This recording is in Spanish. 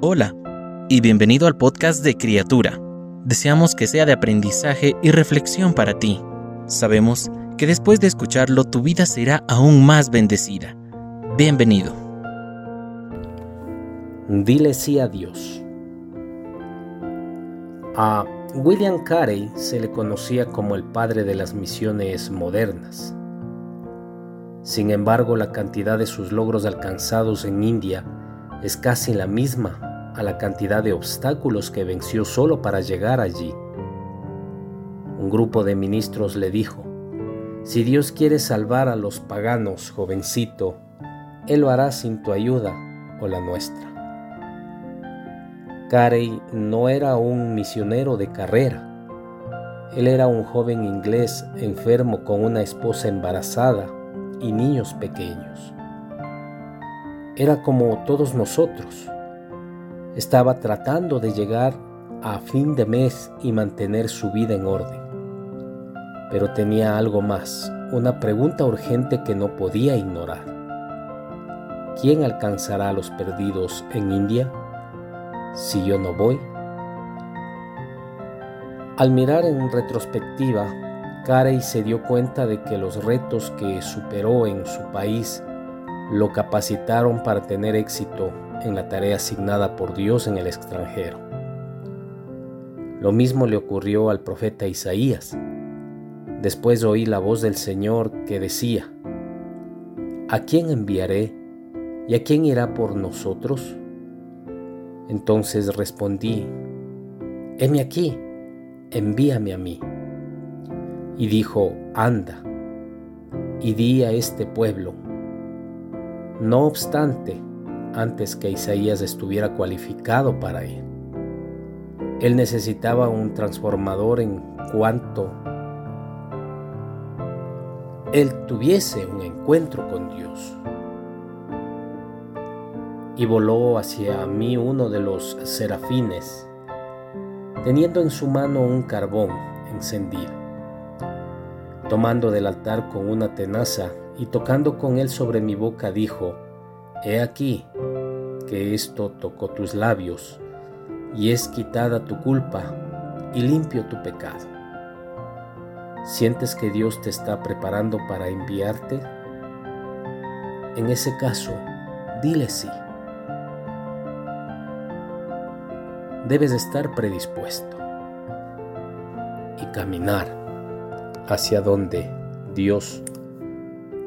Hola y bienvenido al podcast de Criatura. Deseamos que sea de aprendizaje y reflexión para ti. Sabemos que después de escucharlo tu vida será aún más bendecida. Bienvenido. Dile sí a Dios. A William Carey se le conocía como el padre de las misiones modernas. Sin embargo, la cantidad de sus logros alcanzados en India es casi la misma a la cantidad de obstáculos que venció solo para llegar allí. Un grupo de ministros le dijo, si Dios quiere salvar a los paganos, jovencito, Él lo hará sin tu ayuda o la nuestra. Carey no era un misionero de carrera. Él era un joven inglés enfermo con una esposa embarazada y niños pequeños. Era como todos nosotros. Estaba tratando de llegar a fin de mes y mantener su vida en orden. Pero tenía algo más, una pregunta urgente que no podía ignorar. ¿Quién alcanzará a los perdidos en India si yo no voy? Al mirar en retrospectiva, Carey se dio cuenta de que los retos que superó en su país lo capacitaron para tener éxito en la tarea asignada por Dios en el extranjero. Lo mismo le ocurrió al profeta Isaías. Después oí la voz del Señor que decía, ¿A quién enviaré y a quién irá por nosotros? Entonces respondí, heme aquí, envíame a mí. Y dijo, anda, y di a este pueblo, no obstante, antes que Isaías estuviera cualificado para ir, él necesitaba un transformador en cuanto él tuviese un encuentro con Dios. Y voló hacia mí uno de los serafines, teniendo en su mano un carbón encendido. Tomando del altar con una tenaza, y tocando con él sobre mi boca dijo, He aquí que esto tocó tus labios, y es quitada tu culpa y limpio tu pecado. ¿Sientes que Dios te está preparando para enviarte? En ese caso, dile sí. Debes estar predispuesto y caminar hacia donde Dios